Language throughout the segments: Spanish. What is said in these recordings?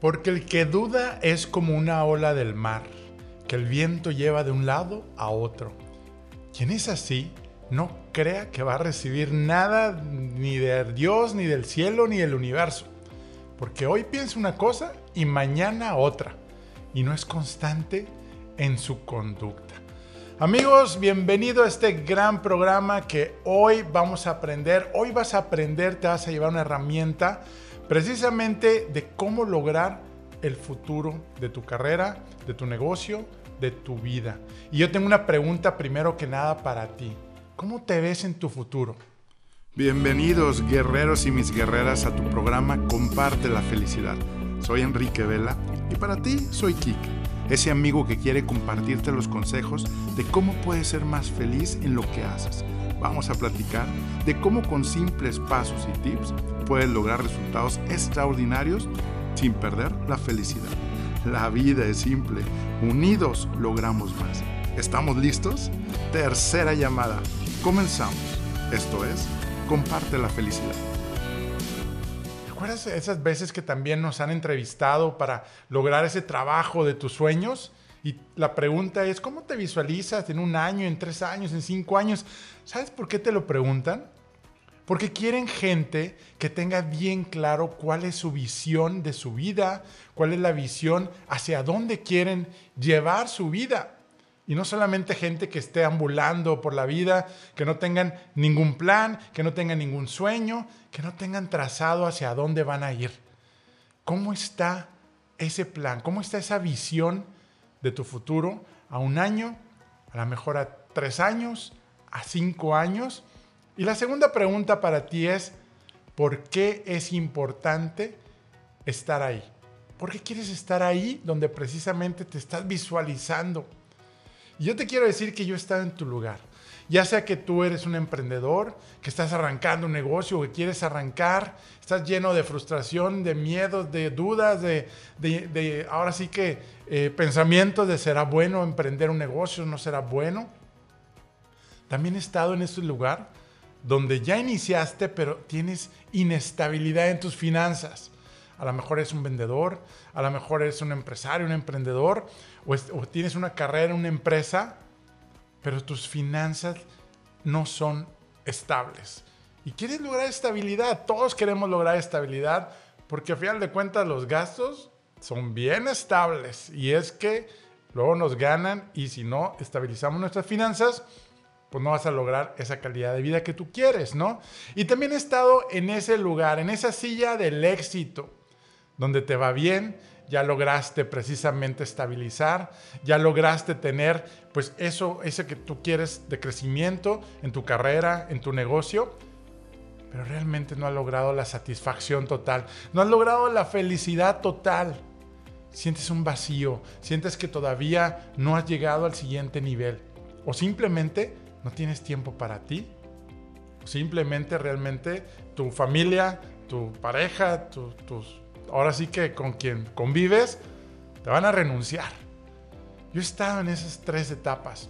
Porque el que duda es como una ola del mar, que el viento lleva de un lado a otro. Quien es así, no crea que va a recibir nada ni de Dios, ni del cielo, ni del universo. Porque hoy piensa una cosa y mañana otra. Y no es constante en su conducta. Amigos, bienvenido a este gran programa que hoy vamos a aprender. Hoy vas a aprender, te vas a llevar una herramienta precisamente de cómo lograr el futuro de tu carrera, de tu negocio, de tu vida. Y yo tengo una pregunta primero que nada para ti. ¿Cómo te ves en tu futuro? Bienvenidos guerreros y mis guerreras a tu programa Comparte la felicidad. Soy Enrique Vela y para ti soy Kike, ese amigo que quiere compartirte los consejos de cómo puedes ser más feliz en lo que haces. Vamos a platicar de cómo con simples pasos y tips puedes lograr resultados extraordinarios sin perder la felicidad. La vida es simple, unidos logramos más. ¿Estamos listos? Tercera llamada. Comenzamos. Esto es, comparte la felicidad. ¿Recuerdas esas veces que también nos han entrevistado para lograr ese trabajo de tus sueños? Y la pregunta es, ¿cómo te visualizas en un año, en tres años, en cinco años? ¿Sabes por qué te lo preguntan? Porque quieren gente que tenga bien claro cuál es su visión de su vida, cuál es la visión hacia dónde quieren llevar su vida. Y no solamente gente que esté ambulando por la vida, que no tengan ningún plan, que no tengan ningún sueño, que no tengan trazado hacia dónde van a ir. ¿Cómo está ese plan? ¿Cómo está esa visión de tu futuro a un año, a lo mejor a tres años, a cinco años? Y la segunda pregunta para ti es, ¿por qué es importante estar ahí? ¿Por qué quieres estar ahí donde precisamente te estás visualizando? Y yo te quiero decir que yo he estado en tu lugar. Ya sea que tú eres un emprendedor, que estás arrancando un negocio, que quieres arrancar, estás lleno de frustración, de miedos, de dudas, de, ahora sí que eh, pensamientos de será bueno emprender un negocio, no será bueno. También he estado en ese lugar donde ya iniciaste, pero tienes inestabilidad en tus finanzas. A lo mejor eres un vendedor, a lo mejor eres un empresario, un emprendedor, o, tienes una carrera una empresa, pero tus finanzas no son estables. Y quieres lograr estabilidad. Todos queremos lograr estabilidad porque a final de cuentas los gastos son bien estables. Y es que luego nos ganan y si no estabilizamos nuestras finanzas, pues no vas a lograr esa calidad de vida que tú quieres, ¿no? Y también he estado en ese lugar, en esa silla del éxito, donde te va bien, ya lograste precisamente estabilizar, ya lograste tener pues eso, ese que tú quieres de crecimiento en tu carrera, en tu negocio, pero realmente no has logrado la satisfacción total, no has logrado la felicidad total. Sientes un vacío, sientes que todavía no has llegado al siguiente nivel o simplemente no tienes tiempo para ti. Simplemente realmente tu familia, tu pareja, tus, ahora sí que con quien convives, te van a renunciar. Yo he estado en esas tres etapas.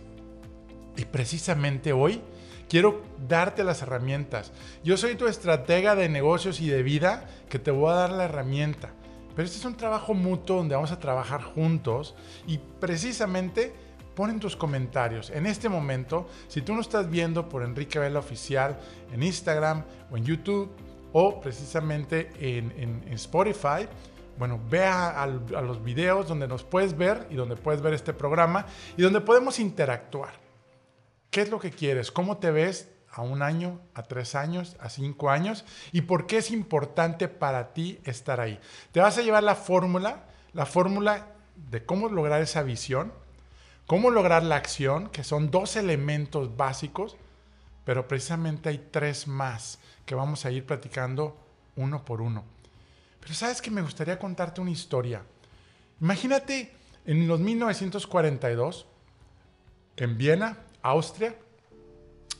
Y precisamente hoy quiero darte las herramientas. Yo soy tu estratega de negocios y de vida que te voy a dar la herramienta. Pero este es un trabajo mutuo donde vamos a trabajar juntos y precisamente pon en tus comentarios en este momento, si tú no estás viendo por Enrique Vela Oficial en Instagram o en YouTube o precisamente en, Spotify, bueno, vea a, los videos donde nos puedes ver y donde puedes ver este programa y donde podemos interactuar. ¿Qué es lo que quieres? ¿Cómo te ves a un año, a tres años, a cinco años? ¿Y por qué es importante para ti estar ahí? Te vas a llevar la fórmula, la fórmula de cómo lograr esa visión, cómo lograr la acción, que son dos elementos básicos, pero precisamente hay tres más que vamos a ir platicando uno por uno. Pero sabes que me gustaría contarte una historia. Imagínate en los 1942, en Viena, Austria,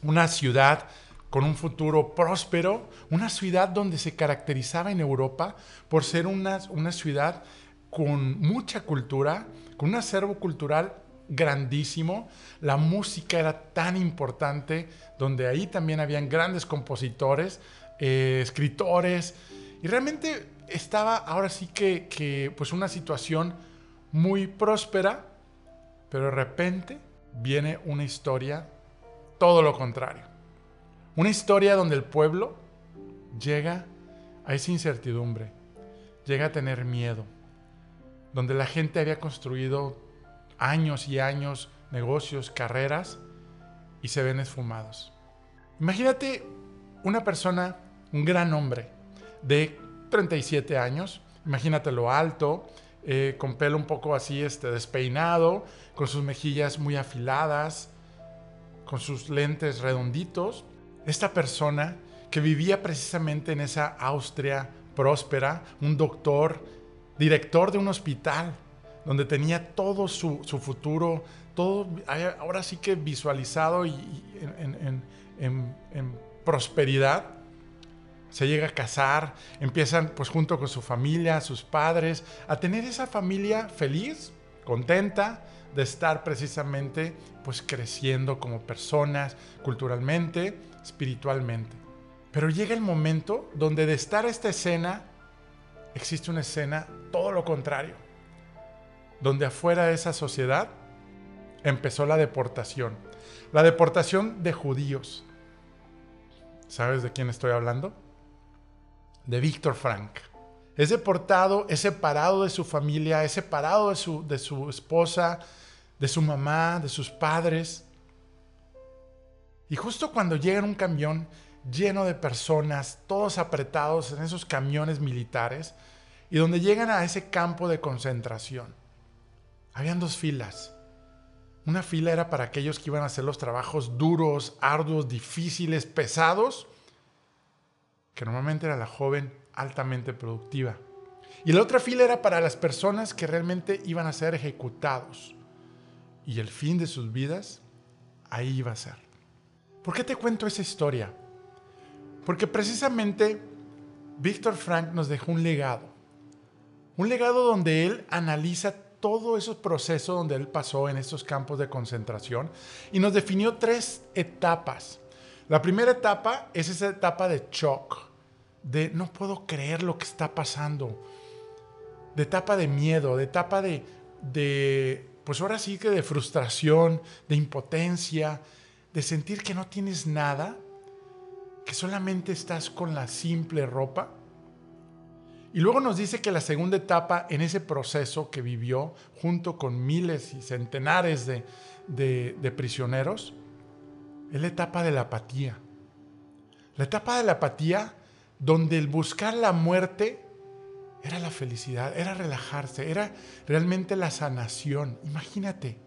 una ciudad con un futuro próspero, una ciudad donde se caracterizaba en Europa por ser una, una ciudad con mucha cultura, con un acervo cultural grandísimo, la música era tan importante, donde ahí también habían grandes compositores, eh, escritores, y realmente estaba ahora sí que, que pues una situación muy próspera, pero de repente viene una historia todo lo contrario. Una historia donde el pueblo llega a esa incertidumbre, llega a tener miedo, donde la gente había construido años y años negocios, carreras, y se ven esfumados. Imagínate una persona, un gran hombre, de 37 años, imagínatelo alto, eh, con pelo un poco así este, despeinado, con sus mejillas muy afiladas, con sus lentes redonditos. Esta persona que vivía precisamente en esa Austria próspera, un doctor, director de un hospital, donde tenía todo su, futuro, todo ahora sí que visualizado y, en, en prosperidad se llega a casar, empiezan pues junto con su familia, sus padres, a tener esa familia feliz, contenta de estar precisamente pues creciendo como personas, culturalmente, espiritualmente. Pero llega el momento donde de estar esta escena, existe una escena todo lo contrario, donde afuera de esa sociedad empezó la deportación, la deportación de judíos. ¿Sabes de quién estoy hablando? de Víctor Frank. Es deportado, es separado de su familia, es separado de su, de su esposa, de su mamá, de sus padres. Y justo cuando llega en un camión lleno de personas, todos apretados en esos camiones militares, y donde llegan a ese campo de concentración, habían dos filas. Una fila era para aquellos que iban a hacer los trabajos duros, arduos, difíciles, pesados, que normalmente era la joven altamente productiva. Y la otra fila era para las personas que realmente iban a ser ejecutados. Y el fin de sus vidas ahí iba a ser. ¿Por qué te cuento esa historia? Porque precisamente Víctor Frank nos dejó un legado. Un legado donde él analiza todo esos procesos donde él pasó en estos campos de concentración y nos definió tres etapas. La primera etapa es esa etapa de shock, de no puedo creer lo que está pasando, de etapa de miedo, de etapa de, de, pues ahora sí que de frustración, de impotencia, de sentir que no tienes nada, que solamente estás con la simple ropa. Y luego nos dice que la segunda etapa en ese proceso que vivió junto con miles y centenares de, prisioneros, es la etapa de la apatía. La etapa de la apatía donde el buscar la muerte era la felicidad, era relajarse, era realmente la sanación. Imagínate.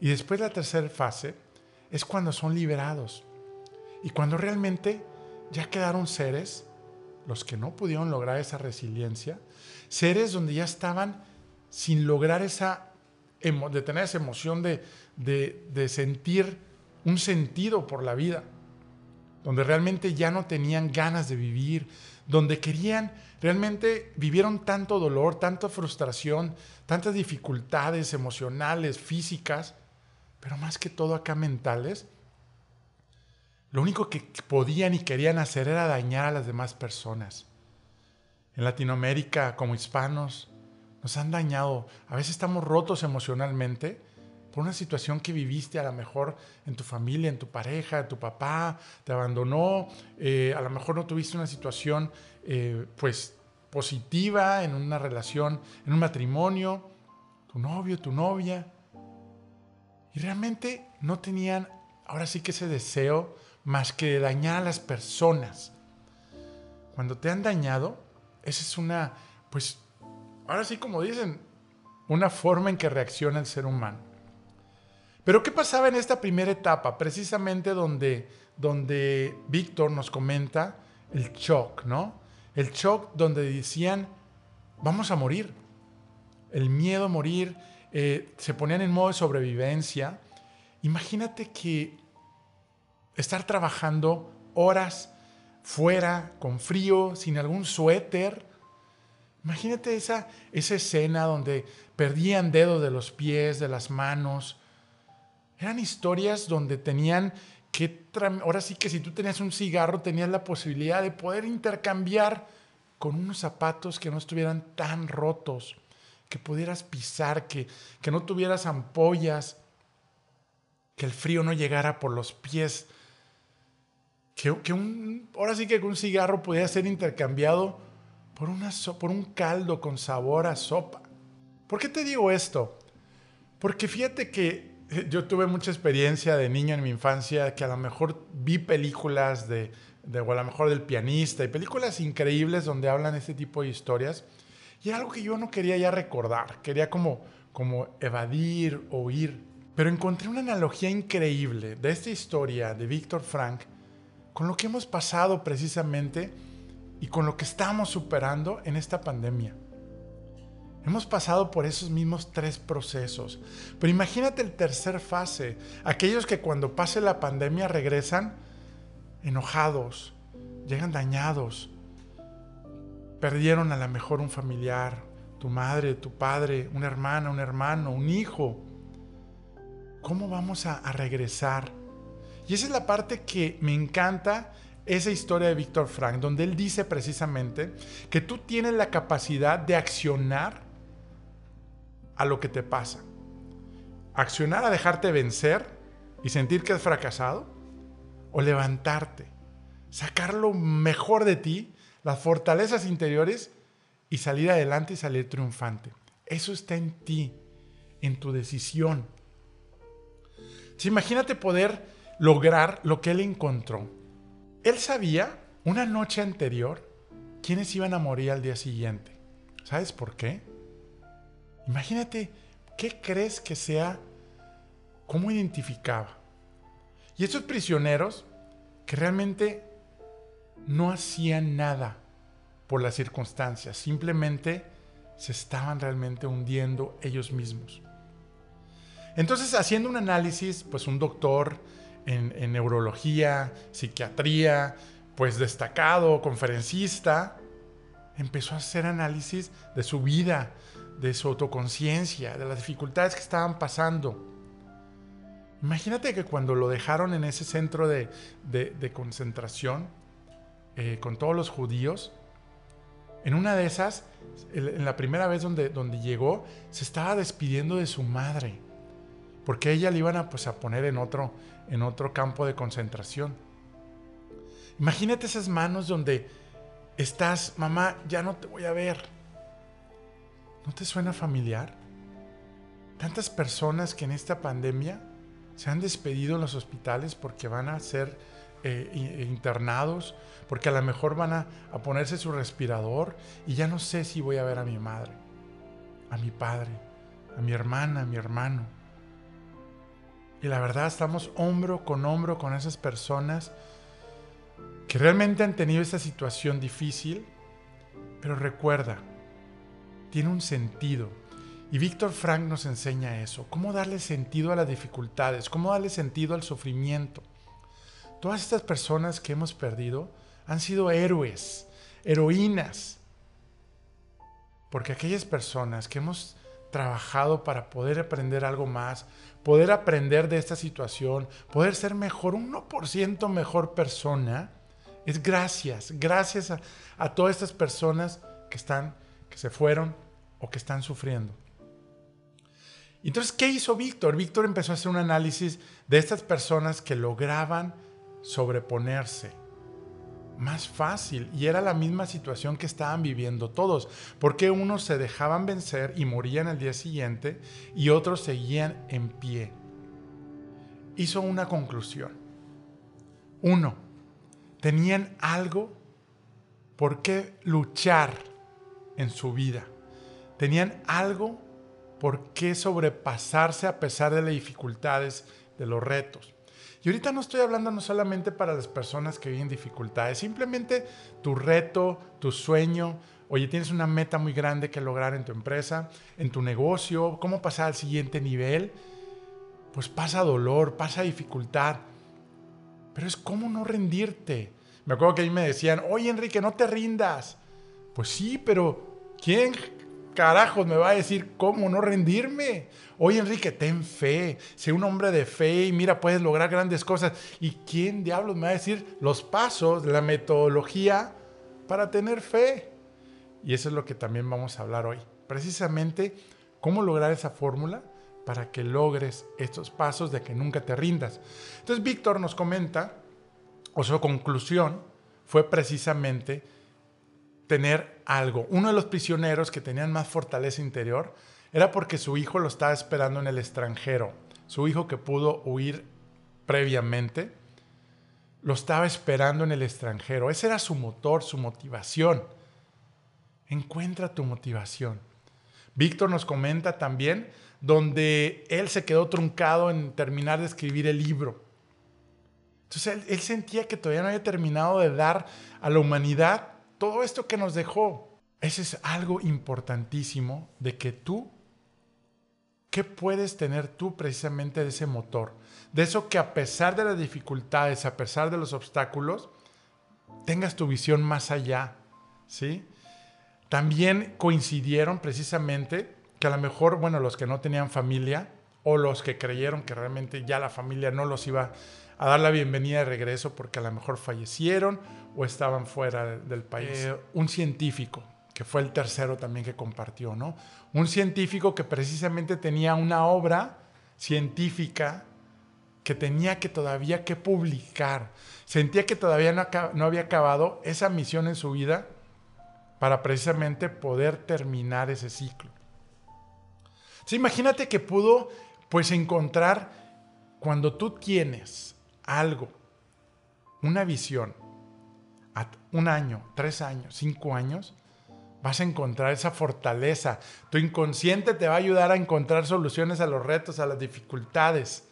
Y después la tercera fase es cuando son liberados y cuando realmente ya quedaron seres, los que no pudieron lograr esa resiliencia, seres donde ya estaban sin lograr esa, de tener esa emoción de, de, sentir un sentido por la vida donde realmente ya no tenían ganas de vivir, donde querían, realmente vivieron tanto dolor, tanta frustración, tantas dificultades emocionales, físicas, pero más que todo acá mentales. Lo único que podían y querían hacer era dañar a las demás personas. En Latinoamérica, como hispanos, nos han dañado. A veces estamos rotos emocionalmente por una situación que viviste a lo mejor en tu familia, en tu pareja, tu papá te abandonó, eh, a lo mejor no tuviste una situación eh, pues positiva en una relación, en un matrimonio, tu novio, tu novia, y realmente no tenían ahora sí que ese deseo más que dañar a las personas. Cuando te han dañado, esa es una, pues, ahora sí como dicen, una forma en que reacciona el ser humano. Pero ¿qué pasaba en esta primera etapa? Precisamente donde, donde Víctor nos comenta el shock, ¿no? El shock donde decían, vamos a morir. El miedo a morir, eh, se ponían en modo de sobrevivencia. Imagínate que estar trabajando horas fuera, con frío, sin algún suéter. Imagínate esa, esa escena donde perdían dedos de los pies, de las manos, eran historias donde tenían que, ahora sí que si tú tenías un cigarro, tenías la posibilidad de poder intercambiar con unos zapatos que no estuvieran tan rotos, que pudieras pisar, que, que no tuvieras ampollas, que el frío no llegara por los pies, que, un, ahora sí que un cigarro pudiera ser intercambiado por, una, por un caldo con sabor a sopa. ¿Por qué te digo esto? Porque fíjate que yo tuve mucha experiencia de niño en mi infancia, que a lo mejor vi películas de, de, o a lo mejor del pianista y películas increíbles donde hablan este tipo de historias. Y era algo que yo no quería ya recordar, quería como, como evadir o huir. Pero encontré una analogía increíble de esta historia de Víctor Frank con lo que hemos pasado precisamente y con lo que estamos superando en esta pandemia. Hemos pasado por esos mismos tres procesos. Pero imagínate el tercer fase, aquellos que cuando pase la pandemia regresan enojados, llegan dañados, perdieron a lo mejor un familiar, tu madre, tu padre, una hermana, un hermano, un hijo. ¿Cómo vamos a, a regresar? Y esa es la parte que me encanta esa historia de Víctor Frank, donde él dice precisamente que tú tienes la capacidad de accionar a lo que te pasa. Accionar a dejarte vencer y sentir que has fracasado o levantarte, sacar lo mejor de ti, las fortalezas interiores y salir adelante y salir triunfante. Eso está en ti, en tu decisión. Si imagínate poder lograr lo que él encontró. Él sabía una noche anterior quiénes iban a morir al día siguiente. ¿Sabes por qué? Imagínate, ¿qué crees que sea? ¿Cómo identificaba? Y esos prisioneros que realmente no hacían nada por las circunstancias, simplemente se estaban realmente hundiendo ellos mismos. Entonces, haciendo un análisis, pues un doctor en, neurología, psiquiatría, pues destacado, conferencista, empezó a hacer análisis de su vida, de su autoconciencia, de las dificultades que estaban pasando. Imagínate que cuando lo dejaron en ese centro de, concentración eh, con todos los judíos, en una de esas, en la primera vez donde, donde llegó, se estaba despidiendo de su madre, porque ella le iban a, pues, a poner en otro, en otro campo de concentración. Imagínate esas manos donde estás, mamá, ya no te voy a ver ¿No te suena familiar? Tantas personas que en esta pandemia se han despedido en los hospitales porque van a ser eh, internados, porque a lo mejor van a ponerse su respirador y ya no sé si voy a ver a mi madre, a mi padre, a mi hermana, a mi hermano. Y la verdad estamos hombro con hombro con esas personas que realmente han tenido esta situación difícil, pero recuerda, tiene un sentido. Y Víctor Frank nos enseña eso, cómo darle sentido a las dificultades, cómo darle sentido al sufrimiento. Todas estas personas que hemos perdido han sido héroes, heroínas, porque aquellas personas que hemos trabajado para poder aprender algo más, poder aprender de esta situación, poder ser mejor, un 1% mejor persona, es gracias, gracias a, a todas estas personas que están, que se fueron, que están sufriendo. Entonces, ¿qué hizo Víctor? Víctor empezó a hacer un análisis de estas personas que lograban sobreponerse más fácil y era la misma situación que estaban viviendo todos, porque unos se dejaban vencer y morían al día siguiente y otros seguían en pie. Hizo una conclusión. Uno, tenían algo por qué luchar en su vida tenían algo por qué sobrepasarse a pesar de las dificultades, de los retos. Y ahorita no estoy hablando no solamente para las personas que viven dificultades, simplemente tu reto, tu sueño, oye, tienes una meta muy grande que lograr en tu empresa, en tu negocio, cómo pasar al siguiente nivel, pues pasa dolor, pasa dificultad, pero es cómo no rendirte. Me acuerdo que ahí me decían, oye Enrique, no te rindas. Pues sí, pero ¿quién carajos me va a decir cómo no rendirme? Oye, Enrique, ten fe, sé un hombre de fe y mira, puedes lograr grandes cosas. ¿Y quién diablos me va a decir los pasos, la metodología para tener fe? Y eso es lo que también vamos a hablar hoy. Precisamente cómo lograr esa fórmula para que logres estos pasos de que nunca te rindas. Entonces Víctor nos comenta, o su conclusión fue precisamente tener algo. Uno de los prisioneros que tenían más fortaleza interior era porque su hijo lo estaba esperando en el extranjero. Su hijo que pudo huir previamente, lo estaba esperando en el extranjero. Ese era su motor, su motivación. Encuentra tu motivación. Víctor nos comenta también donde él se quedó truncado en terminar de escribir el libro. Entonces él, sentía que todavía no había terminado de dar a la humanidad todo esto que nos dejó. Ese es algo importantísimo de que tú, ¿qué puedes tener tú precisamente de ese motor? De eso que a pesar de las dificultades, a pesar de los obstáculos, tengas tu visión más allá, ¿sí? También coincidieron precisamente que a lo mejor, bueno, los que no tenían familia o los que creyeron que realmente ya la familia no los iba a dar la bienvenida de regreso porque a lo mejor fallecieron o estaban fuera del país. Eh, un científico, que fue el tercero también que compartió, ¿no? Un científico que precisamente tenía una obra científica que tenía que todavía que publicar. Sentía que todavía no, no había acabado esa misión en su vida para precisamente poder terminar ese ciclo. imagínate que pudo pues encontrar cuando tú tienes algo, una visión, un año, tres años, cinco años, vas a encontrar esa fortaleza. Tu inconsciente te va a ayudar a encontrar soluciones a los retos, a las dificultades.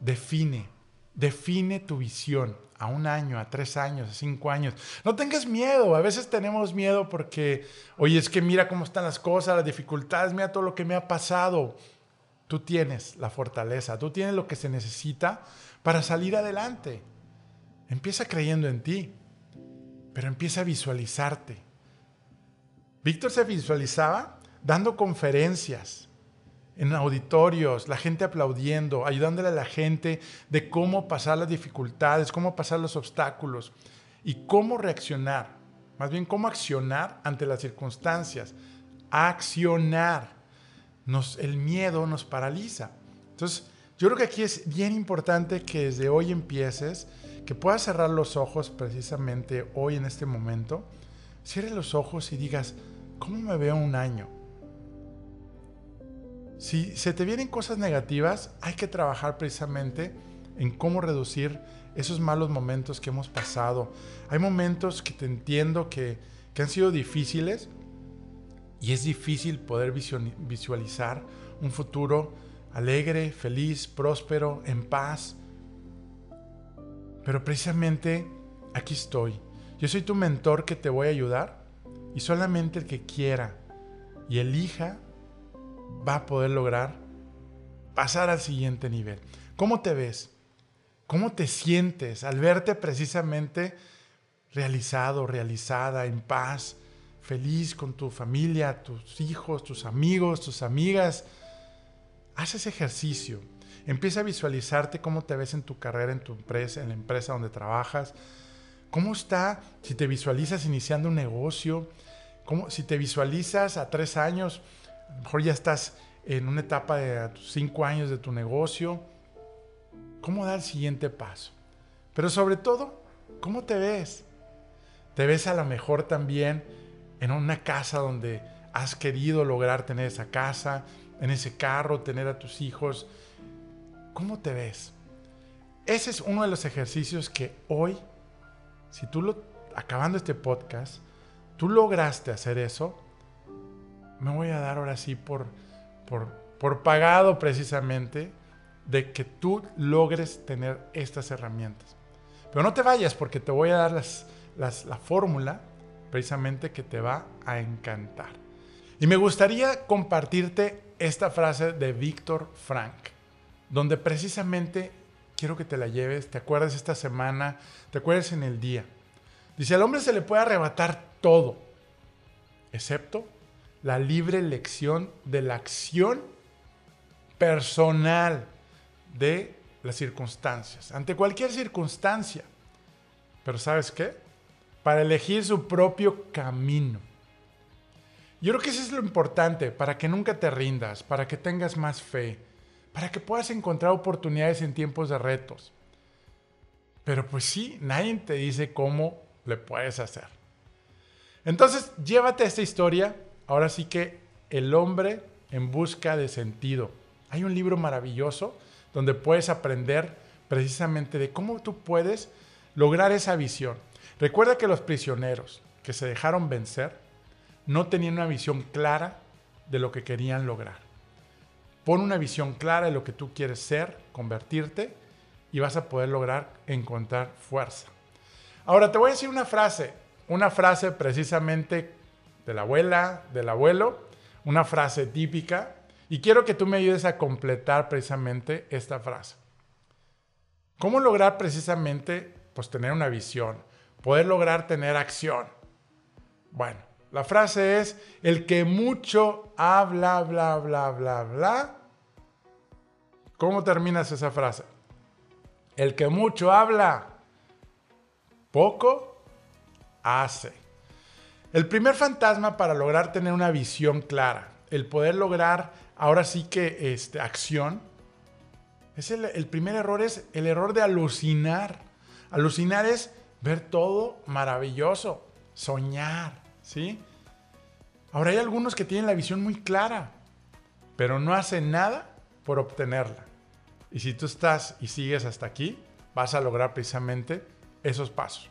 Define, define tu visión a un año, a tres años, a cinco años. No tengas miedo. A veces tenemos miedo porque, oye, es que mira cómo están las cosas, las dificultades, mira todo lo que me ha pasado. Tú tienes la fortaleza, tú tienes lo que se necesita para salir adelante. Empieza creyendo en ti, pero empieza a visualizarte. Víctor se visualizaba dando conferencias en auditorios, la gente aplaudiendo, ayudándole a la gente de cómo pasar las dificultades, cómo pasar los obstáculos y cómo reaccionar, más bien cómo accionar ante las circunstancias. Accionar. Nos, el miedo nos paraliza. Entonces, yo creo que aquí es bien importante que desde hoy empieces, que puedas cerrar los ojos precisamente hoy en este momento. Cierre los ojos y digas, ¿cómo me veo un año? Si se te vienen cosas negativas, hay que trabajar precisamente en cómo reducir esos malos momentos que hemos pasado. Hay momentos que te entiendo que, que han sido difíciles y es difícil poder visualizar un futuro alegre, feliz, próspero, en paz. Pero precisamente aquí estoy. Yo soy tu mentor que te voy a ayudar y solamente el que quiera y elija va a poder lograr pasar al siguiente nivel. ¿Cómo te ves? ¿Cómo te sientes al verte precisamente realizado, realizada, en paz, feliz con tu familia, tus hijos, tus amigos, tus amigas? Haz ese ejercicio. Empieza a visualizarte cómo te ves en tu carrera, en tu empresa, en la empresa donde trabajas. ¿Cómo está si te visualizas iniciando un negocio? ¿Cómo, si te visualizas a tres años, a lo mejor ya estás en una etapa de cinco años de tu negocio. ¿Cómo dar el siguiente paso? Pero sobre todo, ¿cómo te ves? ¿Te ves a lo mejor también en una casa donde has querido lograr tener esa casa? en ese carro, tener a tus hijos. ¿Cómo te ves? Ese es uno de los ejercicios que hoy, si tú lo, acabando este podcast, tú lograste hacer eso, me voy a dar ahora sí por, por, por pagado precisamente de que tú logres tener estas herramientas. Pero no te vayas porque te voy a dar las, las, la fórmula precisamente que te va a encantar. Y me gustaría compartirte esta frase de Víctor Frank, donde precisamente quiero que te la lleves, te acuerdes esta semana, te acuerdes en el día. Dice, al hombre se le puede arrebatar todo, excepto la libre elección de la acción personal de las circunstancias, ante cualquier circunstancia. Pero ¿sabes qué? Para elegir su propio camino. Yo creo que eso es lo importante, para que nunca te rindas, para que tengas más fe, para que puedas encontrar oportunidades en tiempos de retos. Pero pues sí, nadie te dice cómo le puedes hacer. Entonces, llévate esta historia, ahora sí que el hombre en busca de sentido. Hay un libro maravilloso donde puedes aprender precisamente de cómo tú puedes lograr esa visión. Recuerda que los prisioneros que se dejaron vencer no tenían una visión clara de lo que querían lograr. Pon una visión clara de lo que tú quieres ser, convertirte y vas a poder lograr encontrar fuerza. Ahora te voy a decir una frase, una frase precisamente de la abuela, del abuelo, una frase típica y quiero que tú me ayudes a completar precisamente esta frase. ¿Cómo lograr precisamente pues tener una visión, poder lograr tener acción? Bueno, la frase es el que mucho habla, bla, bla, bla, bla. ¿Cómo terminas esa frase? El que mucho habla, poco hace. El primer fantasma para lograr tener una visión clara, el poder lograr ahora sí que este, acción, es el, el primer error es el error de alucinar. Alucinar es ver todo maravilloso, soñar, ¿sí? Ahora hay algunos que tienen la visión muy clara, pero no hacen nada por obtenerla. Y si tú estás y sigues hasta aquí, vas a lograr precisamente esos pasos.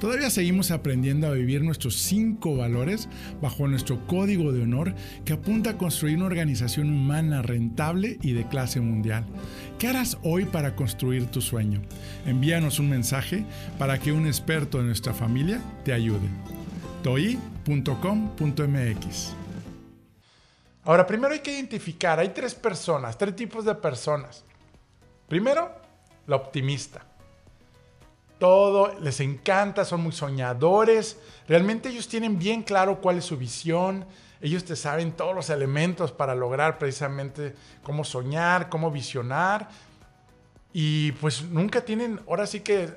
Todavía seguimos aprendiendo a vivir nuestros cinco valores bajo nuestro código de honor que apunta a construir una organización humana rentable y de clase mundial. ¿Qué harás hoy para construir tu sueño? Envíanos un mensaje para que un experto de nuestra familia te ayude. toi.com.mx Ahora, primero hay que identificar, hay tres personas, tres tipos de personas. Primero, la optimista todo, les encanta, son muy soñadores. Realmente ellos tienen bien claro cuál es su visión. Ellos te saben todos los elementos para lograr precisamente cómo soñar, cómo visionar. Y pues nunca tienen, ahora sí que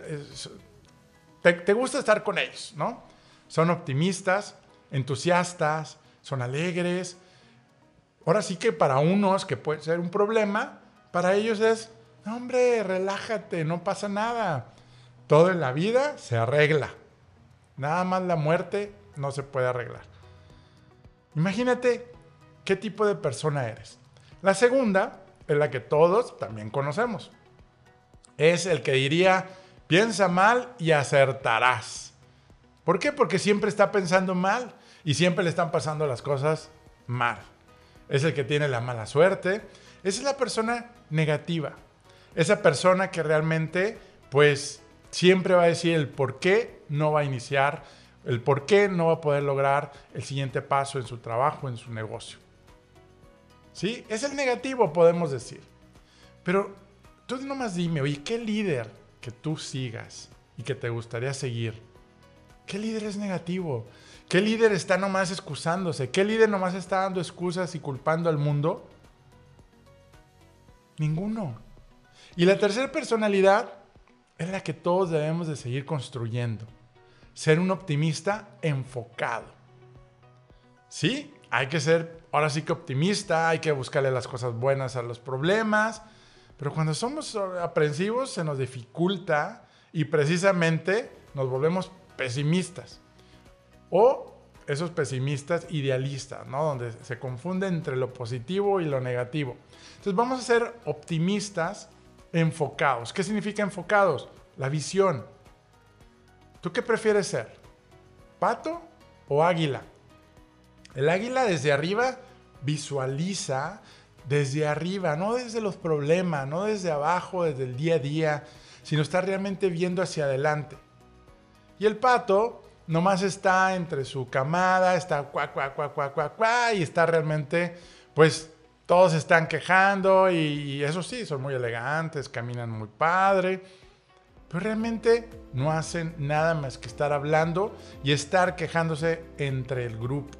te, te gusta estar con ellos, ¿no? Son optimistas, entusiastas, son alegres. Ahora sí que para unos que puede ser un problema, para ellos es, hombre, relájate, no pasa nada todo en la vida se arregla. Nada más la muerte no se puede arreglar. Imagínate qué tipo de persona eres. La segunda es la que todos también conocemos. Es el que diría, piensa mal y acertarás. ¿Por qué? Porque siempre está pensando mal y siempre le están pasando las cosas mal. Es el que tiene la mala suerte. Esa es la persona negativa. Esa persona que realmente, pues, siempre va a decir el por qué no va a iniciar, el por qué no va a poder lograr el siguiente paso en su trabajo, en su negocio. ¿Sí? Es el negativo, podemos decir. Pero tú nomás dime, oye, ¿qué líder que tú sigas y que te gustaría seguir? ¿Qué líder es negativo? ¿Qué líder está nomás excusándose? ¿Qué líder nomás está dando excusas y culpando al mundo? Ninguno. Y la tercera personalidad es la que todos debemos de seguir construyendo. Ser un optimista enfocado. Sí, hay que ser ahora sí que optimista, hay que buscarle las cosas buenas a los problemas, pero cuando somos aprensivos se nos dificulta y precisamente nos volvemos pesimistas. O esos pesimistas idealistas, ¿no? Donde se confunde entre lo positivo y lo negativo. Entonces vamos a ser optimistas enfocados. ¿Qué significa enfocados? La visión. ¿Tú qué prefieres ser? ¿Pato o águila? El águila desde arriba visualiza desde arriba, no desde los problemas, no desde abajo, desde el día a día, sino está realmente viendo hacia adelante. Y el pato nomás está entre su camada, está cuac, cuac, cuac, cuac, cuac, cuac, y está realmente, pues todos están quejando y, y eso sí, son muy elegantes, caminan muy padre, pero realmente no hacen nada más que estar hablando y estar quejándose entre el grupo.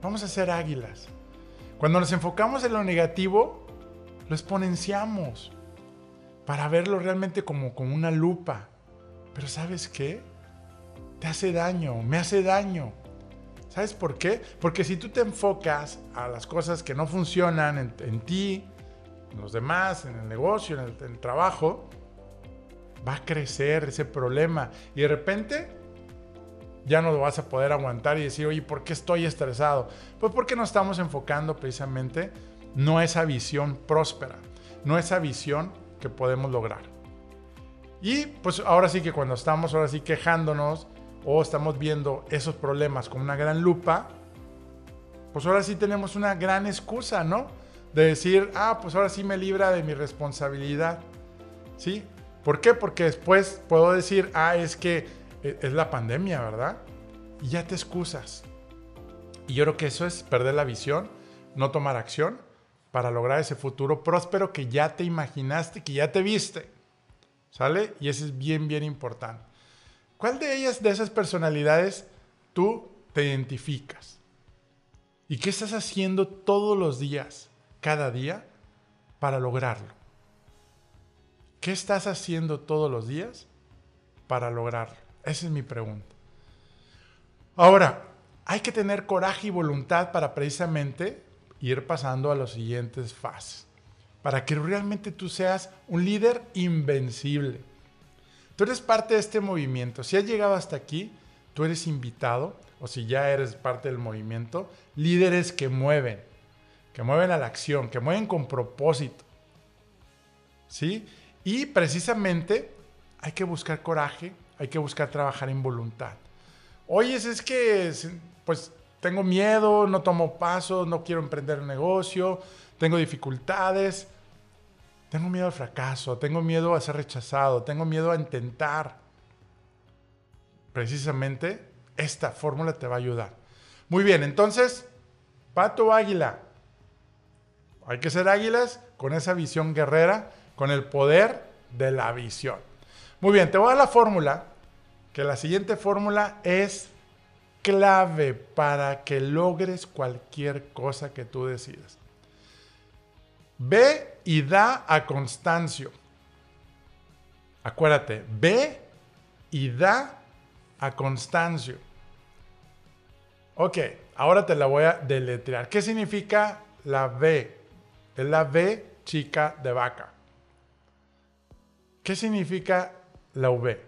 Vamos a ser águilas. Cuando nos enfocamos en lo negativo, lo exponenciamos para verlo realmente como, como una lupa. Pero ¿sabes qué? Te hace daño, me hace daño. ¿Sabes por qué? Porque si tú te enfocas a las cosas que no funcionan en, ti, en los demás, en el negocio, en el, en el trabajo, va a crecer ese problema. Y de repente ya no lo vas a poder aguantar y decir, oye, ¿por qué estoy estresado? Pues porque nos estamos enfocando precisamente no esa visión próspera, no esa visión que podemos lograr. Y pues ahora sí que cuando estamos ahora sí quejándonos o estamos viendo esos problemas con una gran lupa, pues ahora sí tenemos una gran excusa, ¿no? De decir, ah, pues ahora sí me libra de mi responsabilidad. ¿Sí? ¿Por qué? Porque después puedo decir, ah, es que e, es la pandemia, ¿verdad? Y ya te excusas. Y yo creo que eso es perder la visión, no tomar acción para lograr ese futuro próspero que ya te imaginaste, que ya te viste. ¿Sale? Y eso es bien, bien importante. ¿Cuál de ellas, de esas personalidades, tú te identificas? ¿Y qué estás haciendo todos los días, cada día, para lograrlo? ¿Qué estás haciendo todos los días para lograrlo? Esa es mi pregunta. Ahora, hay que tener coraje y voluntad para precisamente ir pasando a las siguientes fases. Para que realmente tú seas un líder invencible Tú eres parte de este movimiento. Si has llegado hasta aquí, tú eres invitado, o si ya eres parte del movimiento, líderes que mueven, que mueven a la acción, que mueven con propósito. ¿Sí? Y precisamente hay que buscar coraje, hay que buscar trabajar en voluntad. Oye, es que, pues, tengo miedo, no tomo pasos, no quiero emprender un negocio, tengo dificultades. Tengo miedo al fracaso, tengo miedo a ser rechazado, tengo miedo a intentar. Precisamente esta fórmula te va a ayudar. Muy bien, entonces, pato águila. Hay que ser águilas con esa visión guerrera, con el poder de la visión. Muy bien, te voy a dar la fórmula, que la siguiente fórmula es clave para que logres cualquier cosa que tú decidas. Ve y da a Constancio. Acuérdate, ve y da a Constancio. Ok, ahora te la voy a deletrear. ¿Qué significa la V? Es la V chica de vaca. ¿Qué significa la V?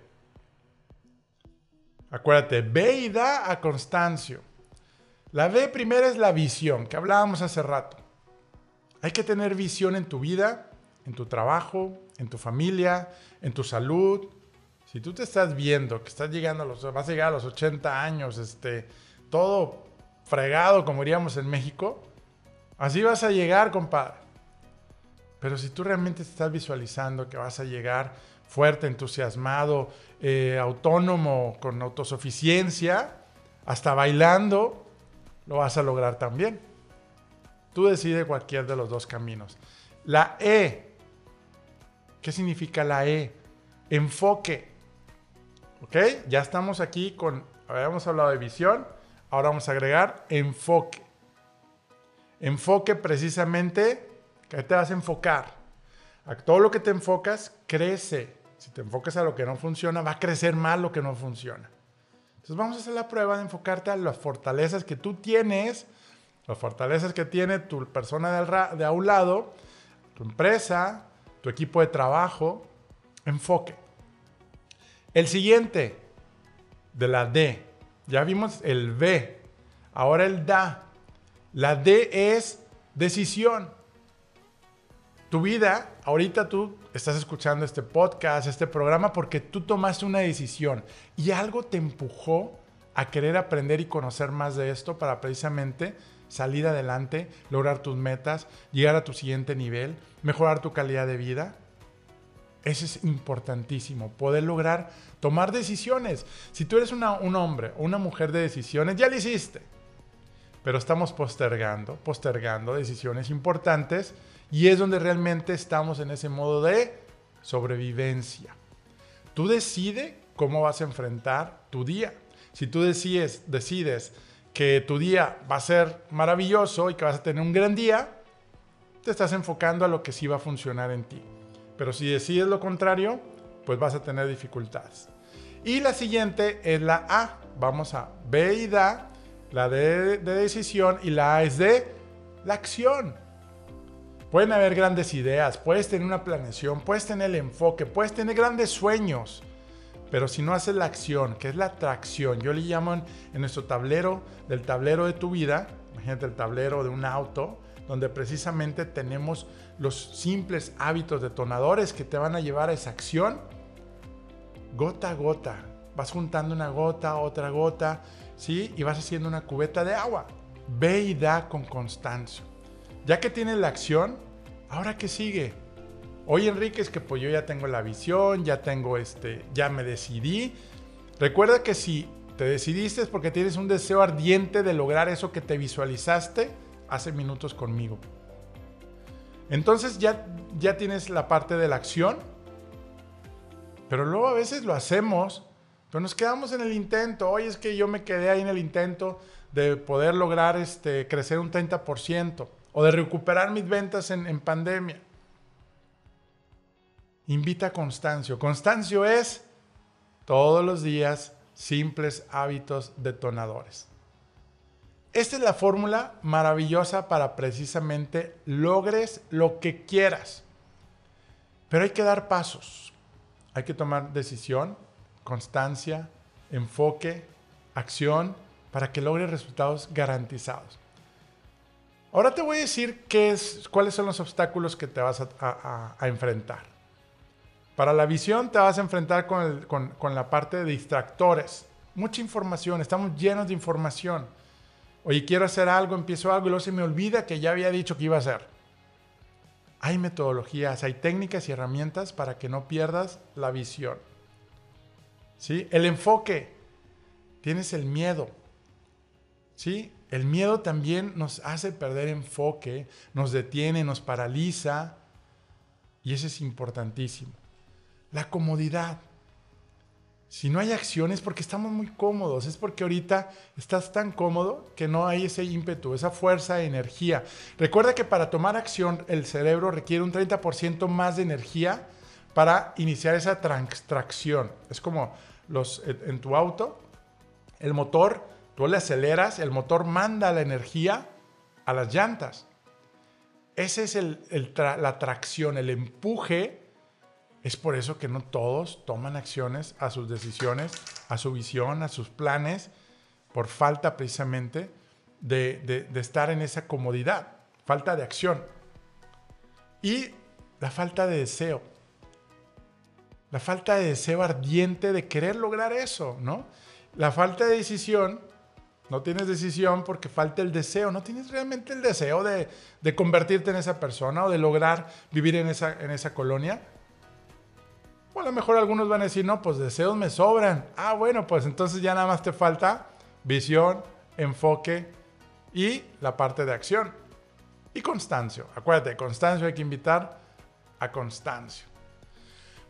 Acuérdate, ve y da a Constancio. La V primera es la visión, que hablábamos hace rato. Hay que tener visión en tu vida, en tu trabajo, en tu familia, en tu salud. Si tú te estás viendo que estás llegando a los, vas a llegar a los 80 años, este, todo fregado, como diríamos en México, así vas a llegar, compadre. Pero si tú realmente te estás visualizando que vas a llegar fuerte, entusiasmado, eh, autónomo, con autosuficiencia, hasta bailando, lo vas a lograr también. Tú decides cualquier de los dos caminos. La E. ¿Qué significa la E? Enfoque. ¿Ok? Ya estamos aquí con, habíamos hablado de visión, ahora vamos a agregar enfoque. Enfoque precisamente, ¿qué te vas a enfocar? A todo lo que te enfocas crece. Si te enfocas a lo que no funciona, va a crecer más lo que no funciona. Entonces vamos a hacer la prueba de enfocarte a las fortalezas que tú tienes las fortalezas que tiene tu persona de, a un lado, tu empresa, tu equipo de trabajo, enfoque. El siguiente, de la D, ya vimos el B, ahora el DA. La D es decisión. Tu vida, ahorita tú estás escuchando este podcast, este programa, porque tú tomaste una decisión y algo te empujó a querer aprender y conocer más de esto para precisamente salir adelante, lograr tus metas, llegar a tu siguiente nivel, mejorar tu calidad de vida. Eso es importantísimo, poder lograr tomar decisiones. Si tú eres un hombre o una mujer de decisiones, ya lo hiciste. Pero estamos postergando, postergando decisiones importantes y es donde realmente estamos en ese modo de sobrevivencia. Tú decides cómo vas a enfrentar tu día. Si tú decides, decides que tu día va a ser maravilloso y que vas a tener un gran día, te estás enfocando a lo que sí va a funcionar en ti. Pero si decides lo contrario, pues vas a tener dificultades. Y la siguiente es la A. Vamos a B y D, la D de decisión y la A es de la acción. Pueden haber grandes ideas, puedes tener una planeación, puedes tener el enfoque, puedes tener grandes sueños, pero si no haces la acción, que es la atracción, yo le llamo en, nuestro tablero, del tablero de tu vida, imagínate el tablero de un auto, donde precisamente tenemos los simples hábitos detonadores que te van a llevar a esa acción, gota a gota. Vas juntando una gota, otra gota, ¿sí? Y vas haciendo una cubeta de agua. Ve y da con constancia. Ya que tienes la acción, ¿ahora qué sigue? Oye, Enrique, es que pues yo ya tengo la visión, ya tengo este, ya me decidí. Recuerda que si te decidiste es porque tienes un deseo ardiente de lograr eso que te visualizaste hace minutos conmigo. Entonces ya, ya tienes la parte de la acción, pero luego a veces lo hacemos, pero nos quedamos en el intento. Oye, es que yo me quedé ahí en el intento de poder lograr este, crecer un 30% o de recuperar mis ventas en, en pandemia. Invita a Constancio. Constancio es todos los días simples hábitos detonadores. Esta es la fórmula maravillosa para precisamente logres lo que quieras. Pero hay que dar pasos. Hay que tomar decisión, constancia, enfoque, acción para que logres resultados garantizados. Ahora te voy a decir qué es, cuáles son los obstáculos que te vas a, enfrentar. Para la visión te vas a enfrentar con, con la parte de distractores. Mucha información, estamos llenos de información. Oye, quiero hacer algo, empiezo algo y luego se me olvida que ya había dicho que iba a hacer. Hay metodologías, hay técnicas y herramientas para que no pierdas la visión. ¿Sí? El enfoque. Tienes el miedo. ¿Sí? El miedo también nos hace perder enfoque, nos detiene, nos paraliza. Y eso es importantísimo. La comodidad. Si no hay acciones, porque estamos muy cómodos, es porque ahorita estás tan cómodo que no hay ese ímpetu, esa fuerza, energía. Recuerda que para tomar acción el cerebro requiere un 30% más de energía para iniciar esa tracción. Es como los, en tu auto, el motor, tú le aceleras, el motor manda la energía a las llantas. Esa es la tracción, el empuje es por eso que no todos toman acciones a sus decisiones, a su visión, a sus planes, por falta precisamente de, estar en esa comodidad, falta de acción. Y la falta de deseo. La falta de deseo ardiente de querer lograr eso, ¿no? La falta de decisión, no tienes decisión porque falta el deseo, no tienes realmente el deseo de, convertirte en esa persona o de lograr vivir en esa colonia o a lo mejor algunos van a decir, no, pues deseos me sobran. Ah, bueno, pues entonces ya nada más te falta visión, enfoque y la parte de acción. Y Constancio. Acuérdate, Constancio hay que invitar a Constancio.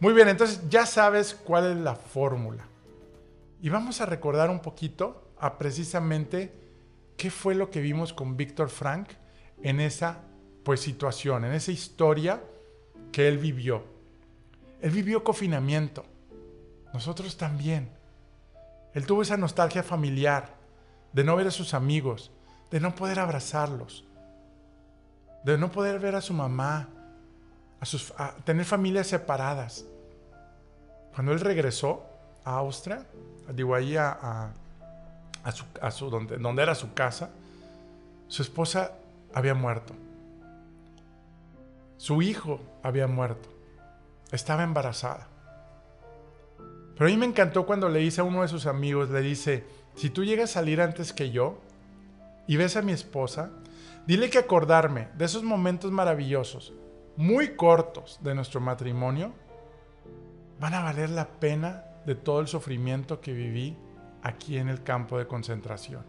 Muy bien, entonces ya sabes cuál es la fórmula. Y vamos a recordar un poquito a precisamente qué fue lo que vimos con Víctor Frank en esa pues situación, en esa historia que él vivió. Él vivió confinamiento. Nosotros también. Él tuvo esa nostalgia familiar de no ver a sus amigos, de no poder abrazarlos, de no poder ver a su mamá, a, sus, tener familias separadas. Cuando él regresó a Austria, digo ahí a, su, donde, donde era su casa, su esposa había muerto. Su hijo había muerto estaba embarazada. Pero a mí me encantó cuando le dice a uno de sus amigos, le dice, si tú llegas a salir antes que yo y ves a mi esposa, dile que acordarme de esos momentos maravillosos, muy cortos de nuestro matrimonio, van a valer la pena de todo el sufrimiento que viví aquí en el campo de concentración.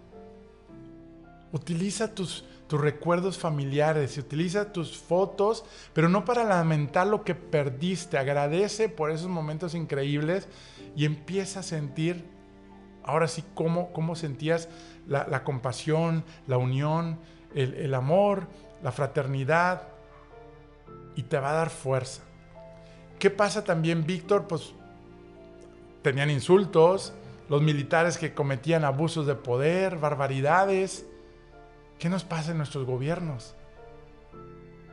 Utiliza tus, tus recuerdos familiares, utiliza tus fotos, pero no para lamentar lo que perdiste. Agradece por esos momentos increíbles y empieza a sentir, ahora sí, cómo, cómo sentías la, compasión, la unión, el, el amor, la fraternidad, y te va a dar fuerza. ¿Qué pasa también, Víctor? Pues tenían insultos, los militares que cometían abusos de poder, barbaridades. ¿Qué nos pasa en nuestros gobiernos?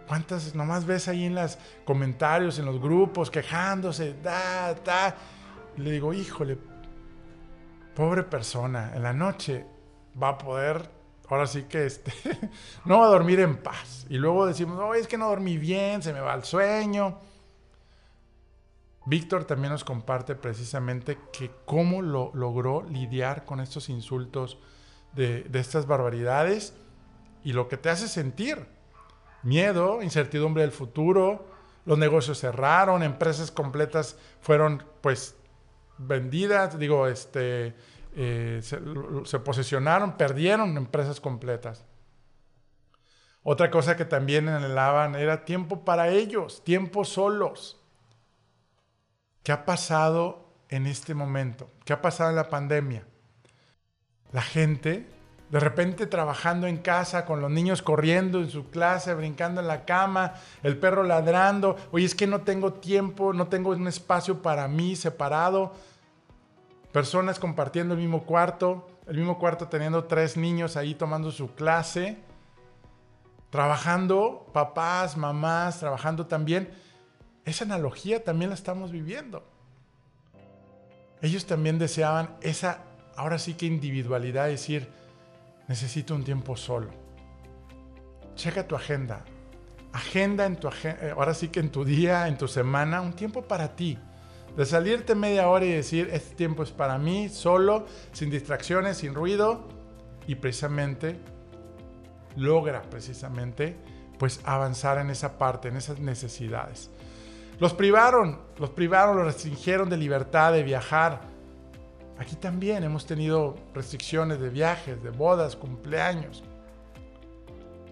¿Cuántas nomás ves ahí en los comentarios, en los grupos, quejándose, da, da? Y le digo, híjole, pobre persona, en la noche va a poder, ahora sí que este, no va a dormir en paz. Y luego decimos, no, es que no dormí bien, se me va el sueño. Víctor también nos comparte precisamente que cómo lo logró lidiar con estos insultos de, de estas barbaridades y lo que te hace sentir. Miedo, incertidumbre del futuro, los negocios cerraron, empresas completas fueron pues vendidas, digo, este, eh, se, se, perdieron empresas completas. Otra cosa que también anhelaban era tiempo para ellos, tiempo solos. ¿Qué ha pasado en este momento? ¿Qué ha pasado en la pandemia? La gente de repente trabajando en casa, con los niños corriendo en su clase, brincando en la cama, el perro ladrando. Oye, es que no tengo tiempo, no tengo un espacio para mí separado. Personas compartiendo el mismo cuarto, el mismo cuarto teniendo tres niños ahí tomando su clase. Trabajando, papás, mamás, trabajando también. Esa analogía también la estamos viviendo. Ellos también deseaban esa, ahora sí que individualidad, decir, necesito un tiempo solo. Checa tu agenda. Agenda en tu agenda, eh, ahora sí que en tu día, en tu semana, un tiempo para ti. De salirte media hora y decir, este tiempo es para mí, solo, sin distracciones, sin ruido. Y precisamente logra precisamente pues avanzar en esa parte, en esas necesidades. Los privaron, los privaron, los restringieron de libertad de viajar, Aquí también hemos tenido restricciones de viajes, de bodas, cumpleaños.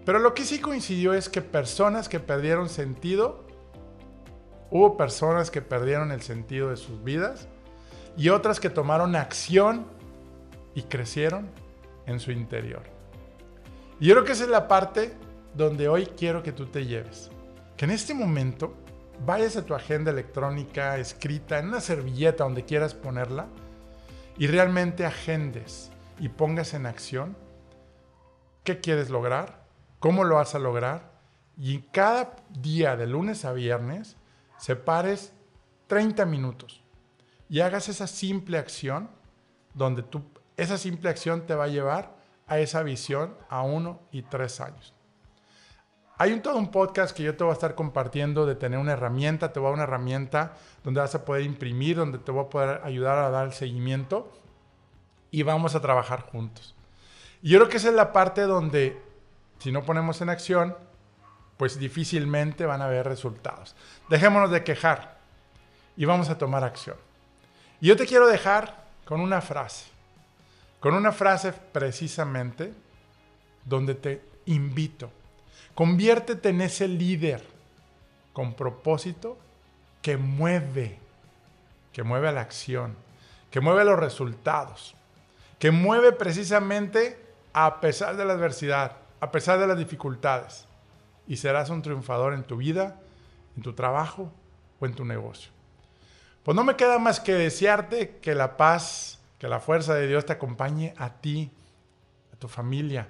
Pero lo que sí coincidió es que personas que perdieron sentido, hubo personas que perdieron el sentido de sus vidas y otras que tomaron acción y crecieron en su interior. Y yo creo que esa es la parte donde hoy quiero que tú te lleves. Que en este momento vayas a tu agenda electrónica escrita en una servilleta donde quieras ponerla y realmente agendes y pongas en acción qué quieres lograr, cómo lo vas a lograr y cada día de lunes a viernes separes 30 minutos y hagas esa simple acción donde tú, esa simple acción te va a llevar a esa visión a uno y tres años. Hay un todo un podcast que yo te voy a estar compartiendo de tener una herramienta, te voy a dar una herramienta donde vas a poder imprimir, donde te voy a poder ayudar a dar el seguimiento y vamos a trabajar juntos. Y yo creo que esa es la parte donde si no ponemos en acción, pues difícilmente van a haber resultados. Dejémonos de quejar y vamos a tomar acción. Y yo te quiero dejar con una frase, con una frase precisamente donde te invito Conviértete en ese líder con propósito que mueve, que mueve a la acción, que mueve a los resultados, que mueve precisamente a pesar de la adversidad, a pesar de las dificultades. Y serás un triunfador en tu vida, en tu trabajo o en tu negocio. Pues no me queda más que desearte que la paz, que la fuerza de Dios te acompañe a ti, a tu familia,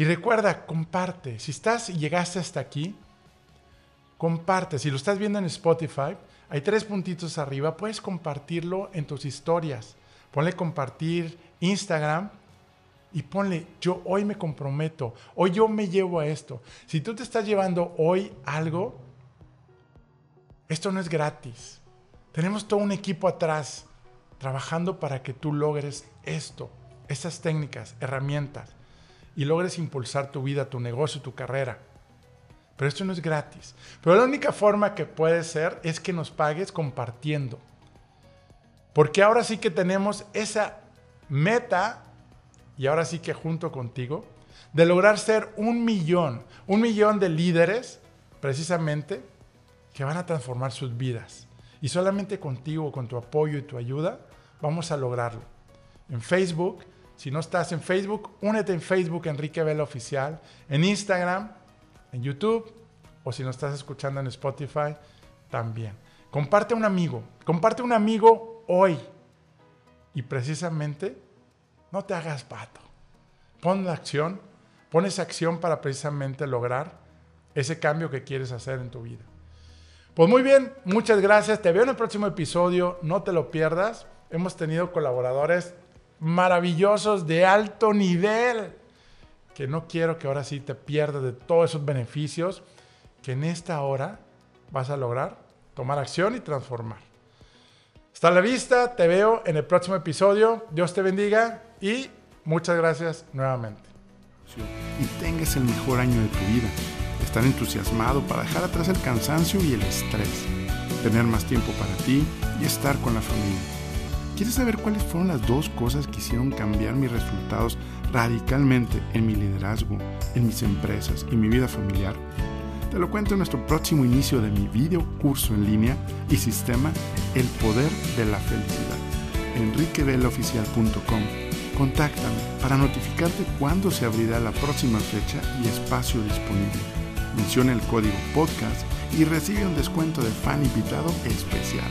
y recuerda, comparte. Si estás y llegaste hasta aquí, comparte. Si lo estás viendo en Spotify, hay tres puntitos arriba. Puedes compartirlo en tus historias. Ponle compartir Instagram y ponle, yo hoy me comprometo, hoy yo me llevo a esto. Si tú te estás llevando hoy algo, esto no es gratis. Tenemos todo un equipo atrás trabajando para que tú logres esto, estas técnicas, herramientas y logres impulsar tu vida, tu negocio, tu carrera. Pero esto no es gratis. Pero la única forma que puede ser es que nos pagues compartiendo. Porque ahora sí que tenemos esa meta, y ahora sí que junto contigo, de lograr ser un millón, un millón de líderes, precisamente, que van a transformar sus vidas. Y solamente contigo, con tu apoyo y tu ayuda, vamos a lograrlo. En Facebook, si no estás en Facebook, únete en Facebook Enrique Vela Oficial, en Instagram, en YouTube, o si no estás escuchando en Spotify, también. Comparte un amigo, comparte un amigo hoy. Y precisamente, no te hagas pato. Pon la acción Pon esa acción para precisamente lograr ese cambio que quieres hacer en tu vida. Pues muy bien, muchas gracias. Te veo en el próximo episodio. No te lo pierdas. Hemos tenido colaboradores maravillosos de alto nivel. Que no quiero que ahora sí te pierdas de todos esos beneficios que en esta hora vas a lograr tomar acción y transformar. Hasta la vista, te veo en el próximo episodio. Dios te bendiga y muchas gracias nuevamente y tengas el mejor año de tu vida. Estar entusiasmado para dejar atrás el cansancio y el estrés. Tener más tiempo para ti y estar con la familia. ¿Quieres saber cuáles fueron las dos cosas que hicieron cambiar mis resultados radicalmente en mi liderazgo, en mis empresas y mi vida familiar? Te lo cuento en nuestro próximo inicio de mi video curso en línea y sistema El Poder de la Felicidad. enriquevelaoficial.com Contáctame para notificarte cuándo se abrirá la próxima fecha y espacio disponible. Menciona el código podcast y recibe un descuento de fan invitado especial.